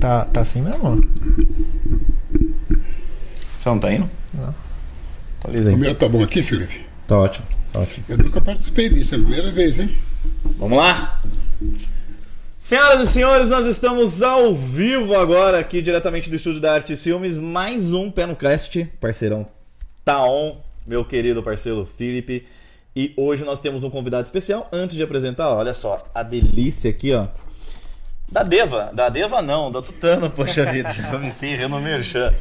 Tá, tá assim mesmo? Você não tá indo? Não. Atualiza O aí. meu tá bom aqui, Felipe? Tá ótimo, tá ótimo. Eu nunca participei disso, é a primeira vez, hein? Vamos lá? Senhoras e senhores, nós estamos ao vivo agora, aqui diretamente do estúdio da Arte Filmes. Mais um Pé no Cast, parceirão Taon, meu querido parceiro Felipe. E hoje nós temos um convidado especial. Antes de apresentar, olha só, a delícia aqui, ó. Da Deva. Da Deva não, da Tutano, poxa vida. Já comecei no merchan.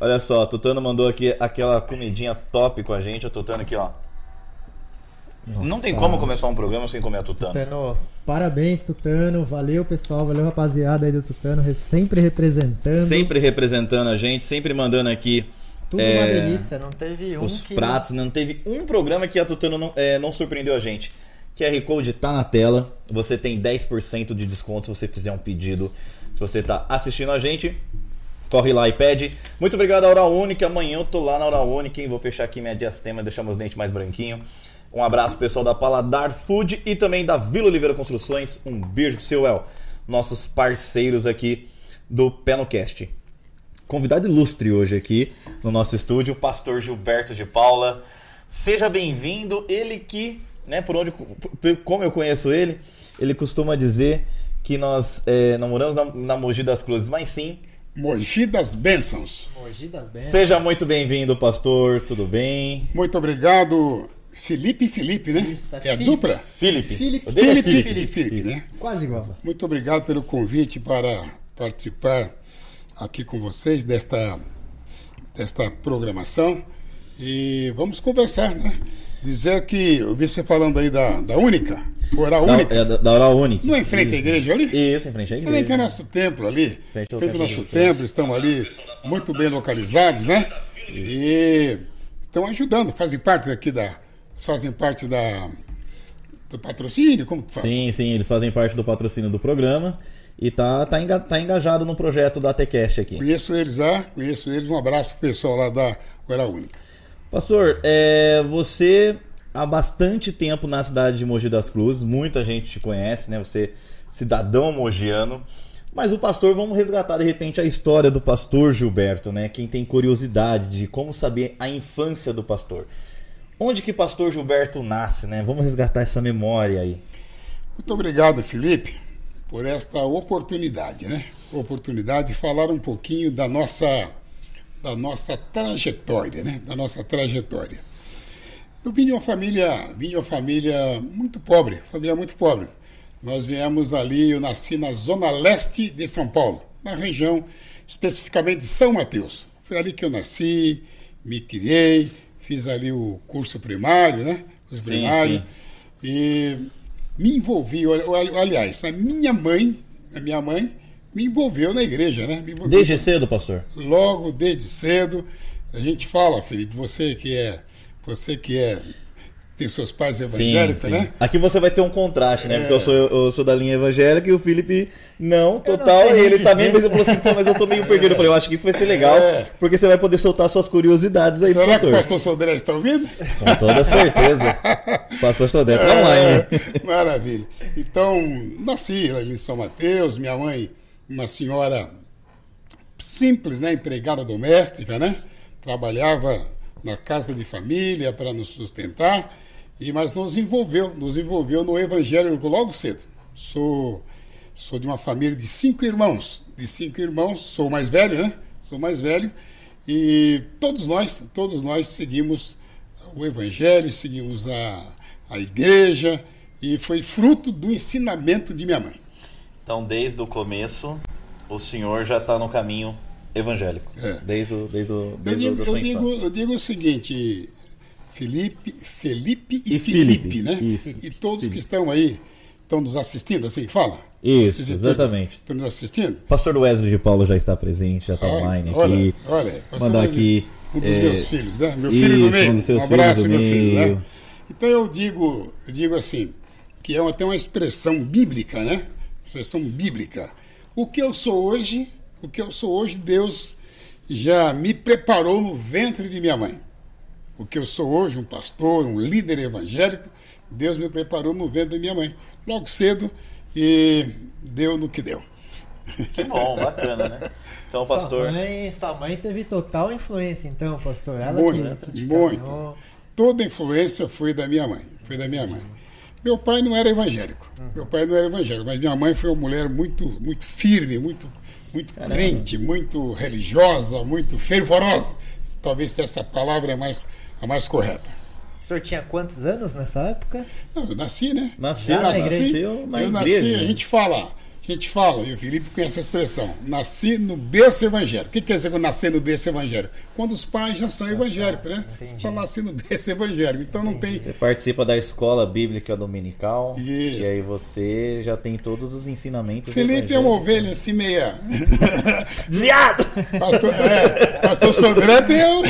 Olha só, a Tutano mandou aqui aquela comidinha top com a gente. A Tutano aqui, ó. Não tem como começar um programa sem comer a Tutano. Tendo Parabéns, Tutano. Valeu, pessoal. Valeu, rapaziada aí do Tutano. re- Sempre representando. Sempre representando a gente, sempre mandando aqui Tudo é, uma delícia. Não teve um os que... pratos. Não teve um programa que a Tutano não, é, não surpreendeu a gente. QR Code tá na tela. Você tem 10% de desconto se você fizer um pedido. Se você tá assistindo a gente, corre lá e pede. Muito obrigado Oral Unique. Amanhã eu tô lá na Unique. hein? Vou fechar aqui minha diastema, deixar meus dentes mais branquinhos. Um abraço pessoal da Paladar Food e também da Vila Oliveira Construções. Um beijo pro seu El, nossos parceiros aqui do Pé no Cast. Convidado ilustre hoje aqui no nosso estúdio, o pastor Gilberto de Paula. Seja bem-vindo. Ele que, né, por onde, por- como eu conheço ele, ele costuma dizer que nós é, não moramos na, na Mogi das Cruzes, mas sim. Mogi das Bênçãos. Mogi das Bênçãos. Seja muito bem-vindo, pastor. Tudo bem? Muito obrigado, Felipe e Felipe, né? Isso, é é a Felipe. dupla? Felipe. Felipe. Felipe, Felipe. e Felipe, Isso. né? Quase igual. Muito obrigado pelo convite para participar aqui com vocês desta, desta programação. E vamos conversar, né? Dizer que eu vi você falando aí da, da Única, Oral Da, Única. é, da, da Oral Unique. Não em frente à igreja ali? Isso, em frente à Frente ao igreja. nosso templo ali. Frente ao Frente ao nosso templo, estão ali muito bem localizados, né? E estão ajudando, fazem parte aqui da. Fazem parte da. Do patrocínio, como que fala? Sim, sim, eles fazem parte do patrocínio do programa e tá, tá, enga- tá engajado no projeto da TCast aqui. Conheço eles lá, conheço eles. Um abraço pessoal lá da Oral Única. Pastor, é, você há bastante tempo na cidade de Mogi das Cruzes, muita gente te conhece, né? Você é cidadão mogiano. Mas o pastor, vamos resgatar de repente a história do pastor Gilberto, né? Quem tem curiosidade de como saber a infância do pastor. Onde que pastor Gilberto nasce, né? Vamos resgatar essa memória aí. Muito obrigado, Felipe, por esta oportunidade, né? Oportunidade de falar um pouquinho da nossa, da nossa trajetória, né? Da nossa trajetória. Eu vim de uma família, vim de uma família muito pobre, família muito pobre. Nós viemos ali, eu nasci na zona leste de São Paulo, na região especificamente de São Mateus. Foi ali que eu nasci, me criei, fiz ali o curso primário, né? Curso Sim, primário. sim. E me envolvi, aliás, a minha mãe, a minha mãe me envolveu na igreja, né? Me envolveu Desde cedo, pastor? logo desde cedo. A gente fala, Felipe, você que é, você que é tem seus pais evangélicos, né? Aqui você vai ter um contraste, né? Porque eu sou, eu sou da linha evangélica e o Felipe não, não total. sei e ele também, mas ele falou assim, pô, mas eu tô meio perdido. Eu falei, eu acho que isso vai ser legal, É. porque você vai poder soltar suas curiosidades aí, Será que pastor. o pastor Sodré está ouvindo? Com toda certeza. pastor Sodré tá online. É, maravilha. Então, nasci ali em São Mateus, minha mãe, uma senhora simples, né, empregada doméstica, né? Trabalhava na casa de família para nos sustentar, e mas nos envolveu, nos envolveu no evangelho logo cedo. Sou sou de uma família de cinco irmãos, de cinco irmãos, sou mais velho, né? Sou mais velho e todos nós, todos nós seguimos o evangelho, seguimos a, a igreja e foi fruto do ensinamento de minha mãe. Então, desde o começo, o senhor já tá no caminho evangélico. É. Desde o, desde o, Eu desde o, digo, eu, digo, eu digo o seguinte, Felipe, Felipe e, E Felipe, Felipe, né? isso. E todos que estão aí estão nos assistindo, assim que fala? Isso, Assistindo, exatamente. Estão nos assistindo? Pastor Wesley de Paulo já está presente, já está Olha, online olha, aqui. olha, pastor Mandar aqui. Um dos é, meus filhos, né? Meu filho do isso, meio. um um abraço, do meu filho, meio. né? Então eu digo, eu digo assim, que é tem uma expressão bíblica, né? Expressão bíblica. O que eu sou hoje, o que eu sou hoje, Deus já me preparou no ventre de minha mãe. O que eu sou hoje, um pastor, um líder evangélico, Deus me preparou no ventre de minha mãe. Logo cedo, e deu no que deu. Que bom, bacana, né? Então, pastor. Sua mãe, sua mãe teve total influência, então, pastor. Ela Muito, que muito. Toda a influência foi da minha mãe. Foi da minha mãe. Meu pai não era evangélico. Meu pai não era evangélico, mas minha mãe foi uma mulher muito, muito firme, muito, muito crente, muito religiosa, muito fervorosa. Talvez essa palavra é mais, a mais correta. O senhor tinha quantos anos nessa época? Não, eu nasci, né? Nasceu eu na nasci, igreja. Na eu nasci, igreja, a gente fala, a gente fala, e o Felipe conhece a expressão, nasci no berço evangélico. O que quer dizer quando nascer no berço evangélico? Quando os pais já são evangélicos, né? entendi. Você fala nasci no berço evangélico. Então não tem. Você participa da escola bíblica dominical. Isso. E aí você já tem todos os ensinamentos. Felipe é uma ovelha assim meia. Desviado! Pastor, é, pastor Sandré tem um.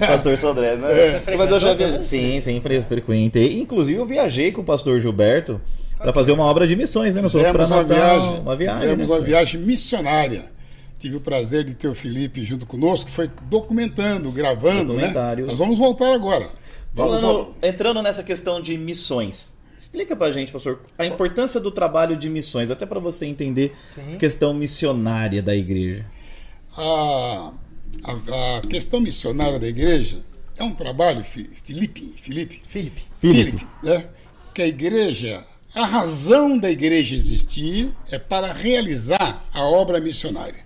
pastor Sodré, né? Mas eu já vi... Sim, sempre frequentei. Inclusive, eu viajei com o pastor Gilberto para fazer uma obra de missões, né? Nós fomos para Fizemos uma Natal. viagem, Uma viagem. fizemos né, uma viagem missionária. Tive o prazer de ter o Felipe junto conosco, foi documentando, gravando, né? Documentário. Nós vamos voltar agora. Vamos Falando, entrando nessa questão de missões, explica pra gente, pastor, a importância do trabalho de missões, até para você entender Sim. a questão missionária da igreja. a, a, a questão missionária da igreja é um trabalho, Fi- Felipe, Felipe, Felipe. Felipe, né? Que a igreja, a razão da igreja existir é para realizar a obra missionária.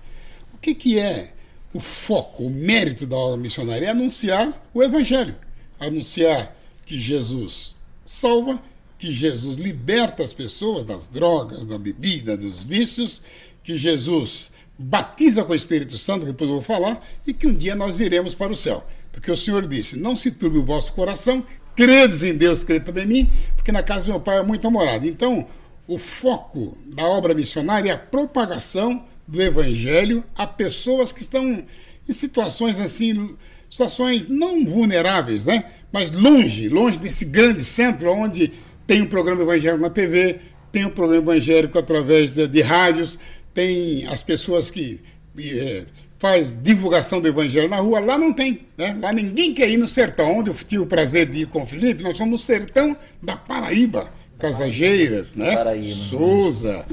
O que, que é o foco, o mérito da obra missionária? É anunciar o evangelho, anunciar que Jesus salva, que Jesus liberta as pessoas das drogas, da bebida, dos vícios, que Jesus batiza com o Espírito Santo, que depois eu vou falar, e que um dia nós iremos para o céu. Porque o Senhor disse: Não se turbe o vosso coração, credes em Deus, crede também em mim, porque na casa do meu pai é muita morada. Então, o foco da obra missionária é a propagação do evangelho a pessoas que estão em situações assim, situações não vulneráveis, né? Mas longe, longe desse grande centro onde tem um programa evangélico na TV, tem um programa evangélico através de, de rádios, tem as pessoas que eh, faz divulgação do evangelho na rua, lá não tem, né? Lá ninguém quer ir no sertão, onde eu tive o prazer de ir com o Felipe, nós somos no sertão da Paraíba, Casageiras, né? Paraíba. Souza,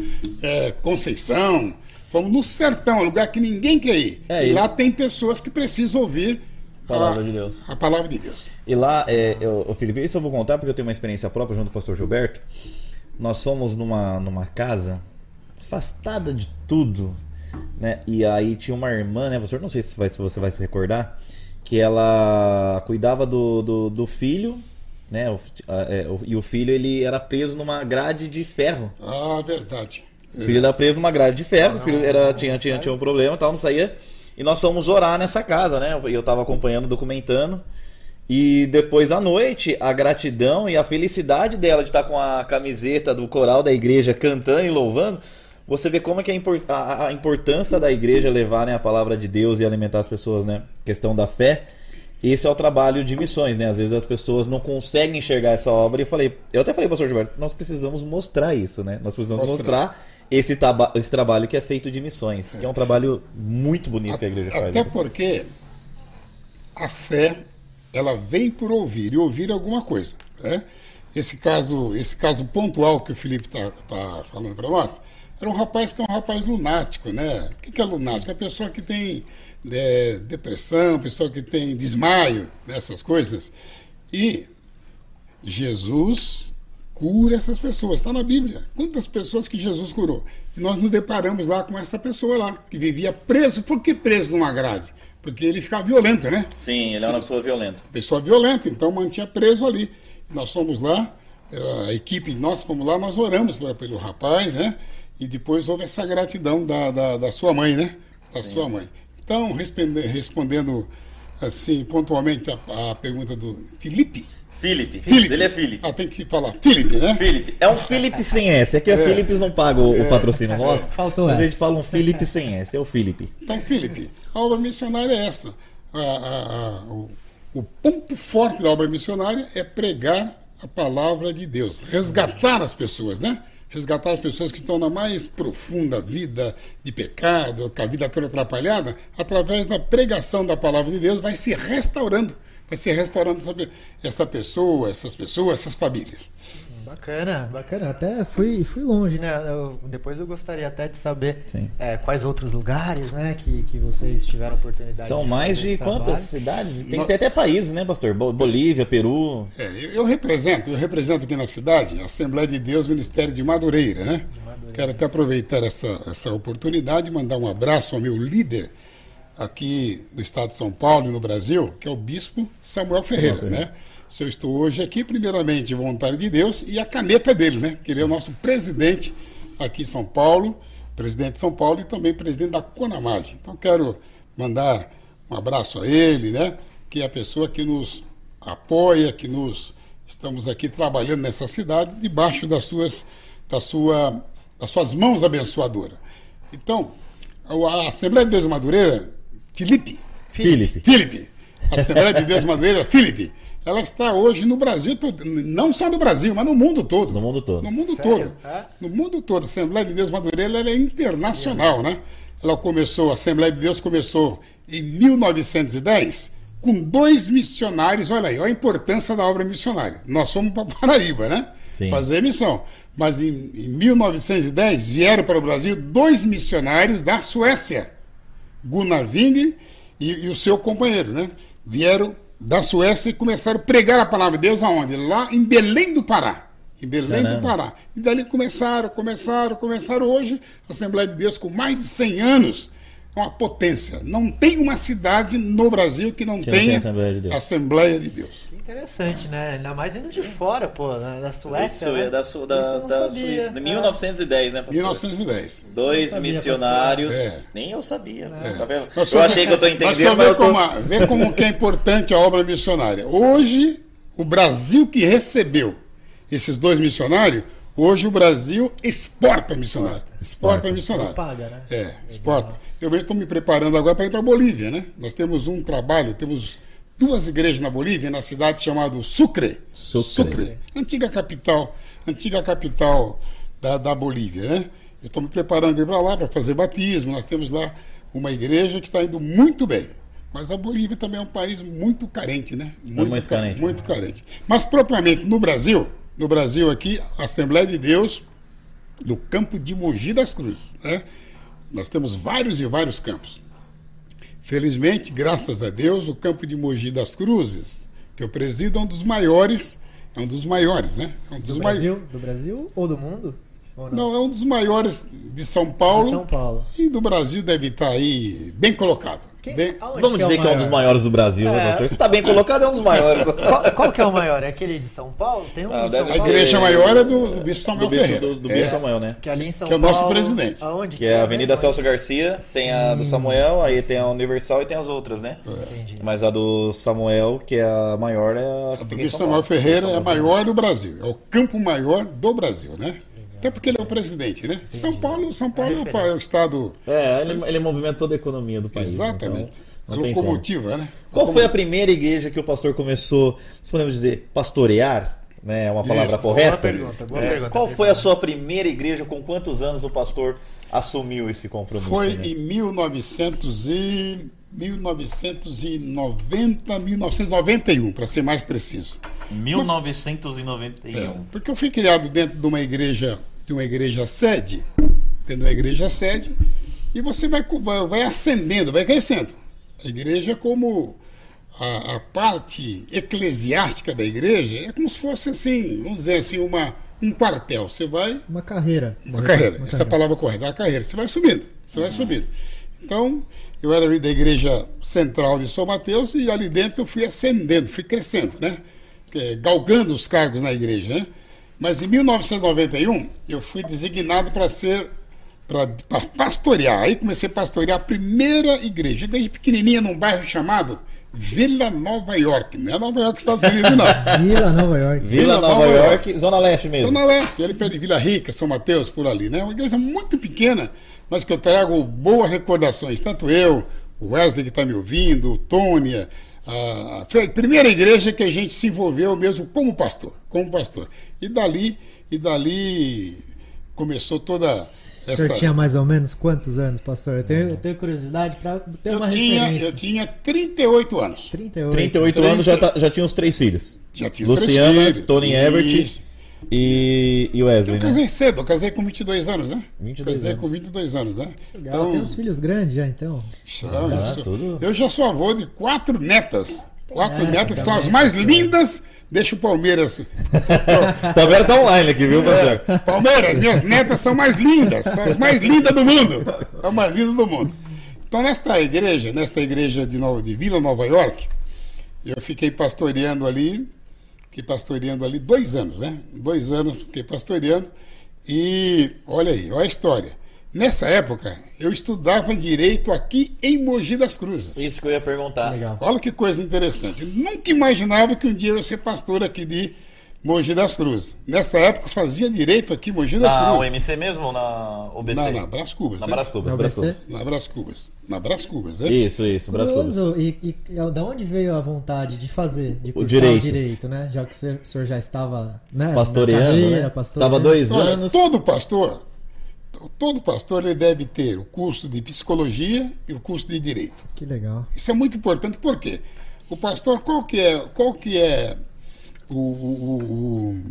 eh, Conceição, fomos no sertão, lugar que ninguém quer ir. É, e lá tem pessoas que precisam ouvir Palavra a, de Deus. a palavra de Deus. E lá, é, eu, Felipe, isso eu vou contar porque eu tenho uma experiência própria junto com o pastor Gilberto. Nós somos numa, numa casa afastada de tudo, né? E aí tinha uma irmã, né, pastor? Não sei se, vai, se você vai se recordar, que ela cuidava do, do, do filho, né? O- a- é, o- e o filho ele era preso numa grade de ferro. Ah, verdade. O filho era preso numa grade de ferro, o filho era, tinha, tinha, tinha um problema e tal, não saía. E nós fomos orar nessa casa, né? E eu tava acompanhando, documentando. E depois à noite, a gratidão e a felicidade dela de estar com a camiseta do coral da igreja cantando e louvando. Você vê como é que a impor- a, a importância da igreja levar né, a palavra de Deus e alimentar as pessoas, né? Questão da fé. Esse é o trabalho de missões, né? Às vezes as pessoas não conseguem enxergar essa obra. E eu falei, eu até falei, pastor Gilberto, nós precisamos mostrar isso, né? Nós precisamos Mostrar. mostrar esse, esse trabalho que é feito de missões, que é um trabalho muito bonito que a igreja faz. Até né? porque a fé ela vem por ouvir e ouvir alguma coisa. Né? Esse caso, esse caso pontual que o Felipe está falando para nós, era um rapaz que é um rapaz lunático, né? O que, é lunático? É a pessoa que tem é, depressão, pessoa que tem desmaio, dessas coisas. E Jesus cura essas pessoas. Está na Bíblia. Quantas pessoas que Jesus curou? E nós nos deparamos lá com essa pessoa lá, que vivia preso. Por que preso numa grade? Porque ele ficava violento, né? Sim, ele é uma pessoa violenta. Pessoa violenta, então mantinha preso ali. Nós fomos lá, a equipe, nós fomos lá, nós oramos pelo rapaz, né? E depois houve essa gratidão da, da, da sua mãe, né? Da sua mãe. Então, responde- respondendo assim, pontualmente a, a pergunta do Felipe. Felipe. Felipe. Ele é Felipe. Ah, tem que falar Felipe, né? Felipe. É um Felipe sem S. É que a Philips não paga o, o patrocínio nosso. Faltou mas a gente fala um Felipe sem S. É o Felipe. Então, Felipe, a obra missionária é essa. A- a- a- o, o ponto forte da obra missionária é pregar a palavra de Deus, resgatar as pessoas, né? Resgatar as pessoas que estão na mais profunda vida de pecado, com a vida toda atrapalhada, através da pregação da palavra de Deus, vai se restaurando, vai se restaurando essa, essa pessoa, essas pessoas, essas famílias. Bacana, bacana. Até fui, fui longe, né? Eu- depois eu gostaria até de saber é, quais outros lugares, né, que, que vocês tiveram oportunidade São de mais de quantas trabalho. cidades? Tem, No- até países, né, pastor? Bo- Bolívia, Peru. É, eu, eu represento, eu represento aqui na cidade a Assembleia de Deus Ministério de Madureira, né? Madureira. Quero até aproveitar essa, essa oportunidade e mandar um abraço ao meu líder aqui do estado de São Paulo e no Brasil, que é o bispo Samuel Ferreira, né? Se eu estou hoje aqui, primeiramente, vontade de Deus e a caneta dele, né? Que ele é o nosso presidente aqui em São Paulo, presidente de São Paulo e também presidente da Conamage. Então, quero mandar um abraço a ele, né? Que é a pessoa que nos apoia, que nos estamos aqui trabalhando nessa cidade debaixo das suas, da sua, das suas mãos abençoadoras. Então, a Assembleia de Deus de Madureira, Felipe, Felipe. Felipe, Assembleia de Deus de Madureira, Felipe, ela está hoje no Brasil todo, não só no Brasil, mas no mundo todo. No mundo todo. No mundo Sério? todo. É? No mundo todo. A Assembleia de Deus Madureira ela é internacional, né? Ela começou, a Assembleia de Deus começou em 1910 com dois missionários. Olha aí, olha a importância da obra missionária. Nós fomos para Paraíba, né? Sim. Fazer missão. Mas em, em 1910 vieram para o Brasil dois missionários da Suécia. Gunnar Wing e, e o seu companheiro, né? Vieram da Suécia e começaram a pregar a palavra de Deus aonde? Lá em Belém do Pará. Em Belém Caramba. do Pará. E dali começaram, começaram, começaram. Hoje, a Assembleia de Deus, com mais de 100 anos, é uma potência. Não tem uma cidade no Brasil que não Que não tenha tem Assembleia de Deus. Assembleia de Deus. Interessante, né? Ainda mais vindo de fora, pô, da, da Suécia. Isso, né? é da, Su- da, da sabia. Suíça. De É. 1910, né, pastor? 1910. Dois sabia, missionários. É. Nem eu sabia. Tá vendo? Eu só achei que eu tô entendendo, mas vê eu tô... como, a- vê como que é importante a obra missionária. Hoje, o Brasil que recebeu esses dois missionários, hoje o Brasil exporta missionário. Exporta missionário. Paga, né? É, exporta. Eu mesmo estou me preparando agora para ir para a Bolívia, né? Nós temos um trabalho, temos duas igrejas na Bolívia, na cidade chamada Sucre. Sucre. Antiga capital, antiga capital da, da Bolívia, né? Eu estou me preparando para ir para lá para fazer batismo. Nós temos lá uma igreja que está indo muito bem. Mas a Bolívia também é um país muito carente, né? muito ca- carente. Muito carente. Mas propriamente no Brasil, no Brasil aqui, a Assembleia de Deus do campo de Mogi das Cruzes. Né? Nós temos vários e vários campos. Felizmente, graças a Deus, o campo de Mogi das Cruzes, que eu presido, é um dos maiores, é um dos maiores, né? É um dos Do mai- Brasil, do Brasil ou do mundo? Não? Não, é um dos maiores de São Paulo. De São Paulo. E do Brasil deve estar aí bem colocado. Bem- Vamos que é dizer que é um dos maior? maiores do Brasil, né, É. pastor? Você tá bem colocado, é um dos maiores. Qual, qual que é o maior? É aquele de São Paulo? Tem um Ah, São A Paulo? ser- igreja maior é do, do Bispo Samuel do bispo, Ferreira. do, do É. bispo Samuel, né? Que ali em São Que é o Paulo. nosso presidente. Aonde? Que é a Avenida? Celso Garcia, tem a do Samuel, aí tem a Universal e tem as outras, né? Entendi. Mas a do Samuel, que é a maior, é a que O fica em Bispo São Samuel Paulo. Ferreira é a maior do Brasil. É o campo maior do Brasil, né? Até porque ele é o presidente, né? São Paulo, São Paulo é o, pa- é o estado. É, ele, ele movimenta toda a economia do país. Exatamente. Então, a tem como. locomotiva, né? Qual foi a primeira igreja que o pastor começou, se podemos dizer, pastorear? Né, é uma palavra Isso. correta? Boa pergunta, boa É, pergunta. Qual foi a sua primeira igreja? Com quantos anos o pastor assumiu esse compromisso? Foi né? em 1900 e 1990, 1991, para ser mais preciso. 1991. É, porque eu fui criado dentro de uma igreja, de uma igreja sede, de uma igreja sede, e você vai, vai, ascendendo, vai crescendo. A igreja é como a, a parte eclesiástica da igreja, é como se fosse assim, vamos dizer assim, uma, um quartel. Você vai Uma carreira. uma carreira, essa é a palavra correta, a carreira. Você vai subindo, você vai subindo. Então, eu era da igreja central de São Mateus e ali dentro eu fui ascendendo, fui crescendo, né? Galgando os cargos na igreja, né? Mas em 1991 eu fui designado para ser, para pastorear. Aí comecei a pastorear a primeira igreja, igreja pequenininha num bairro chamado Vila Nova York. Não é Nova York, Estados Unidos, não. Vila Nova York. Vila, Vila Nova, Nova York, Zona Leste mesmo. Zona Leste, ali perto de Vila Rica, São Mateus, por ali, né? Uma igreja muito pequena, mas que eu trago boas recordações. Tanto eu, o Wesley que está me ouvindo, o Tônia. a- foi a primeira igreja que a gente se envolveu mesmo como pastor, como pastor. E dali, e dali começou toda O senhor tinha mais ou menos quantos anos, pastor? Eu tenho, eu tenho curiosidade para ter uma eu tinha, referência. eu tinha 38 anos. 38. 38 Trinta- anos já, tá- já tinha os três filhos. Já tinha os três Luciana, filhos. Tony. Everett E, e Wesley, Eu né? casei cedo, eu casei com 22 anos, né? 22 casei anos. com 22 anos, né? Legal, tem uns filhos grandes já, então. já- Ah, eu, sou, tudo. eu já sou avô de quatro netas. Quatro neta netas que são as mais lindas. Deixa o Palmeiras. Palmeiras tá online aqui, viu, pastor? Palmeiras, minhas netas são mais lindas, são as mais lindas do mundo. São as mais lindas do mundo. Então, nesta igreja, nesta igreja de, Nova, de Vila Nova York, eu fiquei pastoreando ali, fiquei pastoreando ali dois anos, né? Dois anos fiquei pastoreando. E olha aí, olha a história. Nessa época, eu estudava direito aqui em Mogi das Cruzes. Isso que eu ia perguntar. Legal. Olha que coisa interessante. Eu nunca imaginava que um dia eu ia ser pastor aqui de Mogi das Cruzes. Nessa época eu fazia direito aqui em Mogi das Na Cruzes. UMC mesmo ou na UBC? Na, na Brás Cubas. Na né? Brás Cubas, Na Brás UBC? Cubas. Na Brás Cubas. Na Brás Cubas, né? Isso, isso, Brás Cubas. E, e, e da onde veio a vontade de fazer, de cursar direito. o direito, né? Já que o senhor já estava né, na Pastoreando, carreira, né? pastoreando. Tava dois Olha, anos. todo pastor, todo pastor ele deve ter o curso de psicologia e o curso de direito. Que legal. Isso é muito importante, por quê? O pastor, qual que é, qual que é o, o, o,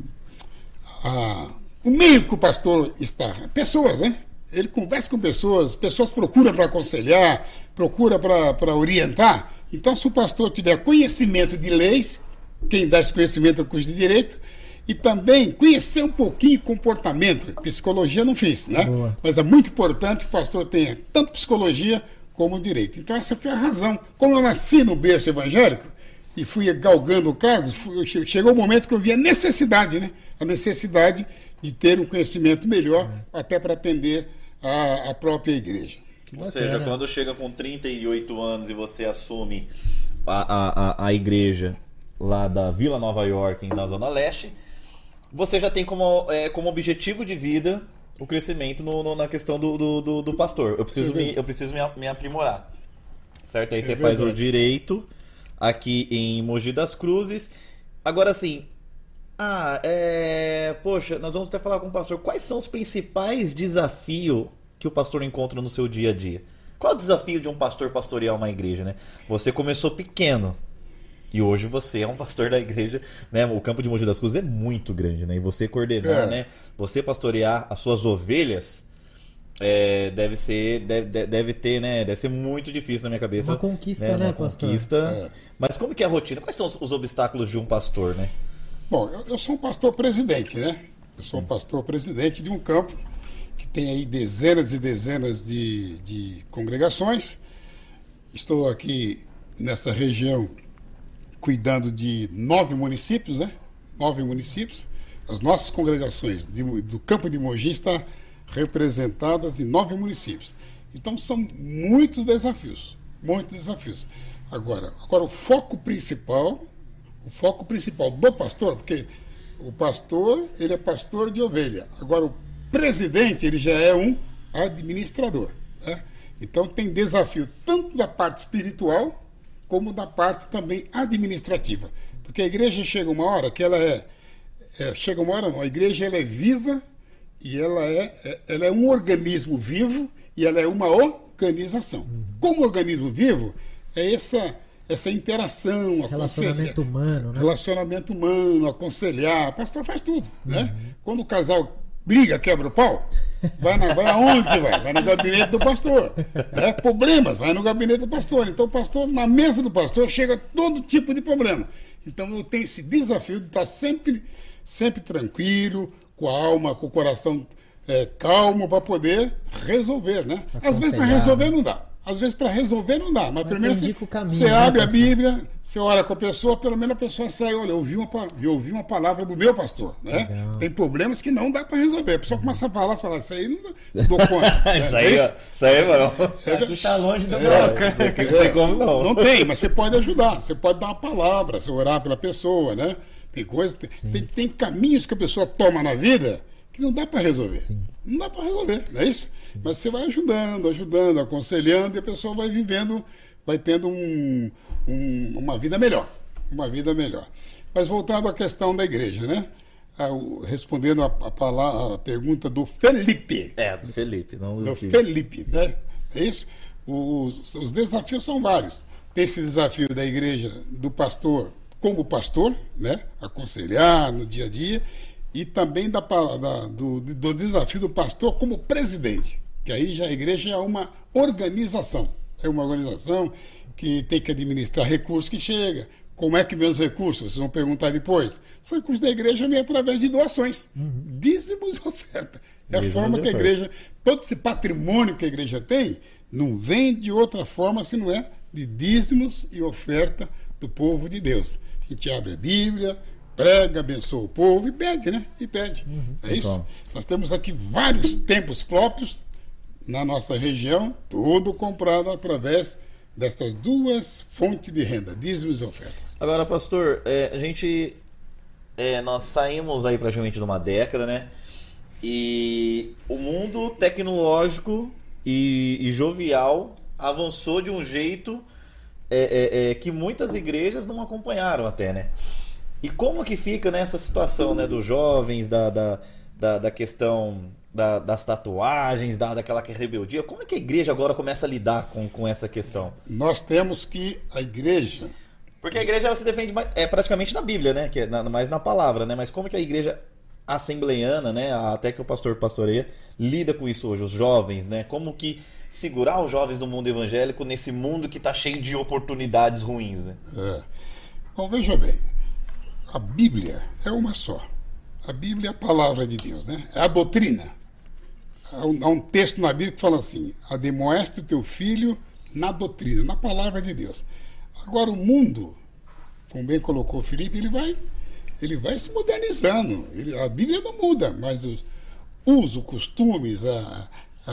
a- o meio que o pastor está? Pessoas, né? Ele conversa com pessoas, pessoas procuram para aconselhar, procura para orientar. Então, se o pastor tiver conhecimento de leis, quem dá esse conhecimento é o curso de direito, e também conhecer um pouquinho comportamento. Psicologia não fiz, né? Boa. Mas é muito importante que o pastor tenha tanto psicologia como direito. Então, essa foi a razão. Como eu nasci no berço evangélico e fui galgando cargos, chegou o momento que eu vi a necessidade, né? A necessidade de ter um conhecimento melhor, até para atender a, a própria igreja. Ou seja, quando chega com 38 anos e você assume a, a, a, a igreja lá da Vila Nova York, na Zona Leste, você já tem como, é, como objetivo de vida o crescimento no- no- na questão do, do, do- do pastor. Eu preciso, me, eu preciso me, me aprimorar. Certo? Aí você faz o direito aqui em Mogi das Cruzes. Agora assim. Ah, é. Poxa, nós vamos até falar com o pastor. Quais são os principais desafios que o pastor encontra no seu dia a dia? Qual é o desafio de um pastor pastorear uma igreja, né? Você começou pequeno. E hoje você é um pastor da igreja, né? O campo de Mogi das Cruzes é muito grande, né? E você coordenar, É. né? Você pastorear as suas ovelhas é, deve ser, deve, deve- ter, né? Deve ser muito difícil na minha cabeça. Uma conquista, né, Uma pastor? conquista. É. Mas como que é a rotina? Quais são os, os obstáculos de um pastor, né? Bom, eu, eu sou um pastor presidente, né? Eu sou um pastor presidente de um campo que tem aí dezenas e dezenas de, de congregações. Estou aqui nessa região cuidando de nove municípios, né? Nove municípios. As nossas congregações de- do campo de Mogi estão representadas em nove municípios. Então são muitos desafios, muitos desafios. Agora, agora o foco principal, o foco principal do pastor, porque o pastor ele é pastor de ovelha. Agora o presidente ele já é um administrador, né? Então tem desafio tanto da parte espiritual como da parte também administrativa. Porque a igreja chega uma hora que ela é, é, chega uma hora não, a igreja ela é viva e ela é, é- ela é um organismo vivo e ela é uma organização. Como organismo vivo, é essa essa interação, Relacionamento humano, né? relacionamento humano, aconselhar. O pastor faz tudo, né? Quando o casal briga, quebra o pau, vai, na, vai aonde que vai? Vai no gabinete do pastor. Né? Problemas, vai no gabinete do pastor. Então, o pastor, na mesa do pastor, chega todo tipo de problema. Então, eu tenho esse desafio de estar sempre, sempre tranquilo, com a alma, com o coração é, calmo, para poder resolver, né? Às vezes, para resolver, não dá. Às vezes, para resolver, não dá. Mas, Mas primeiro, você caminho, você né, abre a pastor? Bíblia, você ora com a pessoa, pelo menos a pessoa sai, olha, eu ouvi uma, eu ouvi uma palavra do meu pastor, né? Legal. Tem problemas que não dá para resolver. A pessoa começa a falar, você fala, isso aí não dou conta. Isso É aí, ó, isso? isso aí, mano. Isso aqui tá longe do É, meu isso aqui não tem como não. Não tem, mas você pode ajudar, você pode dar uma palavra, você orar pela pessoa, né? Tem coisas, tem, tem, tem caminhos que a pessoa toma na vida que não dá para resolver. Não dá para resolver, não é isso? Mas você vai ajudando, ajudando, aconselhando e a pessoa vai vivendo, vai tendo um- um- uma vida melhor. Uma vida melhor. Mas voltando à questão da igreja, né? Ah, respondendo a, a, pala- a pergunta do Felipe. É, do Felipe, não do Do Felipe. Felipe, né? É isso? Os, os desafios são vários. Tem esse desafio da igreja, do pastor como pastor, né? Aconselhar no dia a dia. E também da, da, do, do desafio do pastor como presidente, que aí já a igreja é uma organização. É uma organização que tem que administrar recursos que chega. Como é que vem os recursos? Vocês vão perguntar depois. Os recursos da igreja vêm através de doações, uhum. dízimos e oferta. É dízimos a forma que a igreja, todo esse patrimônio que a igreja tem, não vem de outra forma se não é de dízimos e oferta do povo de Deus. A gente abre a Bíblia, prega, abençoa o povo e pede, né? E pede. Uhum. É isso? Então. Nós temos aqui vários templos próprios na nossa região, tudo comprado através destas duas fontes de renda, dízimos e ofertas. Agora, pastor, é, a gente. É, nós saímos aí praticamente de uma década, né? E o mundo tecnológico e, e jovial avançou de um jeito é, é, é, que muitas igrejas não acompanharam até, né? E como que fica nessa situação, né, dos jovens, da, da, da, da questão da, das tatuagens, da, daquela rebeldia? Como é que a igreja agora começa a lidar com, com essa questão? Nós temos que a igreja... Porque a igreja ela se defende é praticamente na Bíblia, né? Que é na, mais na palavra, né? Mas como que a igreja assembleiana, né? Até que o pastor pastoreia, lida com isso hoje, os jovens, né? Como que segurar os jovens do mundo evangélico nesse mundo que está cheio de oportunidades ruins, né? É. Bom, veja bem, a Bíblia é uma só. A Bíblia é a palavra de Deus, né? É a doutrina. Há um, há um texto na Bíblia que fala assim: ademoeste o teu filho na doutrina, na palavra de Deus. Agora, o mundo, como bem colocou o Felipe, ele vai, ele vai se modernizando. Ele, a Bíblia não muda, mas os usos, costumes, a, a